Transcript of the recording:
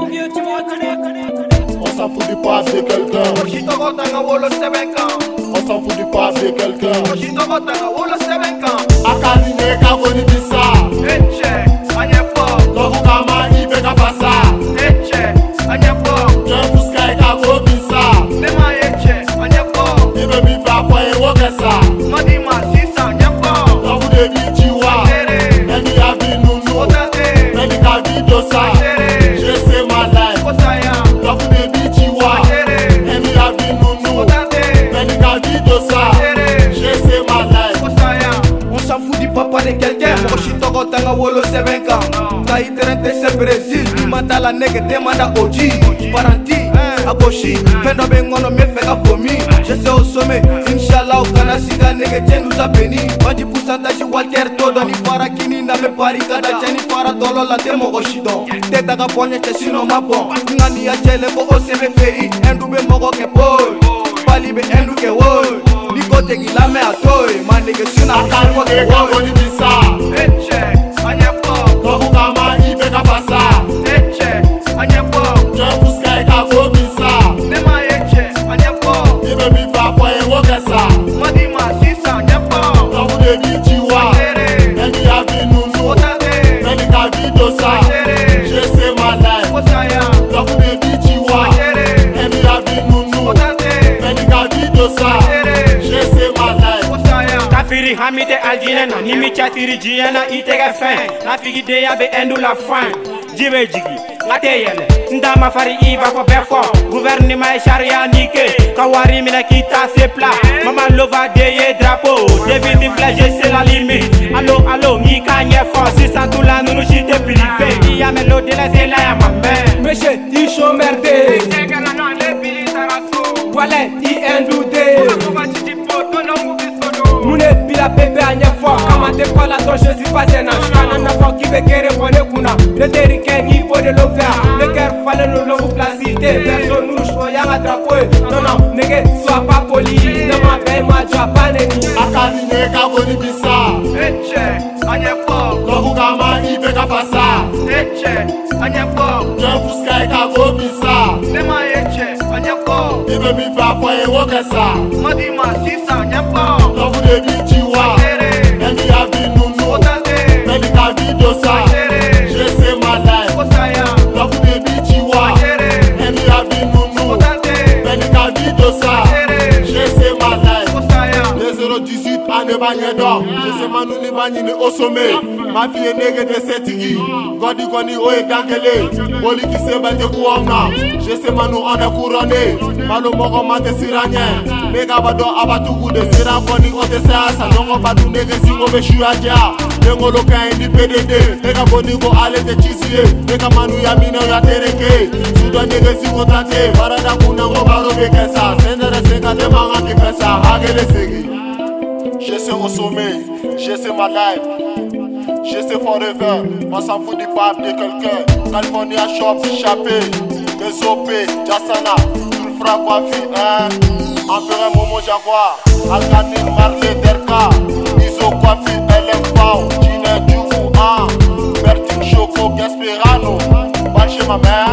On s'en fout du passé quelqu'un. On s'en fout du passé quelqu'un. kɔni kɛlɛkɛ mɔgɔ si tɔgɔ tanga wolo sɛbɛn kan nka i tɛrɛn tɛ se berezil i mm. ma t'a la nɛgɛ den ma da o ji paranti a gosi fɛn dɔ bɛ n kɔnɔ n bɛ fɛ ka fomi je sais au sommet inshallah kana siga nɛgɛ cɛ nous a béni banji pourcentage walter to dɔ ni fara kini na bɛ bari ka da cɛ ni fara tɔlɔ la tɛ mɔgɔ si dɔn tɛ taga bɔ ɲɛ cɛ sinɔn ma bɔn nka ni y'a cɛlɛ ko o sɛbɛn fɛ i ɛndu bɛ mɔgɔ kɛ pol pali bɛ ɛndu kɛ wol ni ko tɛ k'i lamɛn a to ye ma nɛgɛ sinɔn a kan kɔ kɛ wol Siri hamite aljinena nimi chasiri jiyena itega fen na figi ya be endula fan jibe jigi ngate yele ma fari iba ko befo gouvernement sharia nike ka mina kita se pla mama lova de drapo Devi di flash se la limite allo allo ngi kanye nye fo sisa tula nunu shite pilife iya melo de la zela ya mambe monsieur ti chomerde na le bilitaraso wale ti endude ko ko ti po la bébé à neuf fois Comme à des fois la toi je suis pas un âge Un enfant qui veut guérir pour le kuna Le terrique est niveau de l'auvergne Le cœur fallait nous l'envoie placité Vers nous rouge, on y a attrapé Non, non, n'est-ce sois pas poli Ne m'appelle moi, tu as pas l'ennemi A Kaline, Kabo, Nibissa Eche, à neuf fois Kogu, Kama, Ibe, Kapasa Eche, à eh, neuf fois Je vous scaille, Kabo, Nibissa Nema, Eche, à neuf fois Ibe, Mifa, Foye, Wokesa Madima, Sisa, neuf fois closer banye dɔ cɛsɛmanu ni b'a ɲini o sommet ma f'i ye nege tɛ se tigi gɔdi kɔni o oh, ye dan kelen bolikisɛ bɛ tɛ ku anw na cɛsɛmanu an tɛ kurɔnnen balo mɔgɔ ma tɛ siran ɲɛ ne ka ba dɔn a b'a tugu de siran kɔni o tɛ se a sa ɲɔgɔn ba tun nege si o bɛ suya diya lenkolo ka ɲi ni pdd ne ka boni ko ale tɛ cisi ye ne ka manuya minɛ ya tereke sudɔ negesi ko tante baarada kunna ko baro bɛ kɛ sa sɛndɛrɛ sen ka ne man ka ti fɛ sa hakɛ le segin Je suis au sommet, je sais ma life. Je sais forever, pas s'en fout du pape de quelqu'un. California Shop, échappé, les OP, Jassana, tout le frappe, quoi, hein? En un moment, Jaguar, Alcatel, Marley, Derka, Iso, Kwafi, LFV, Gina, du hein? Bertin, Choco, Gasperano, chez ma mère.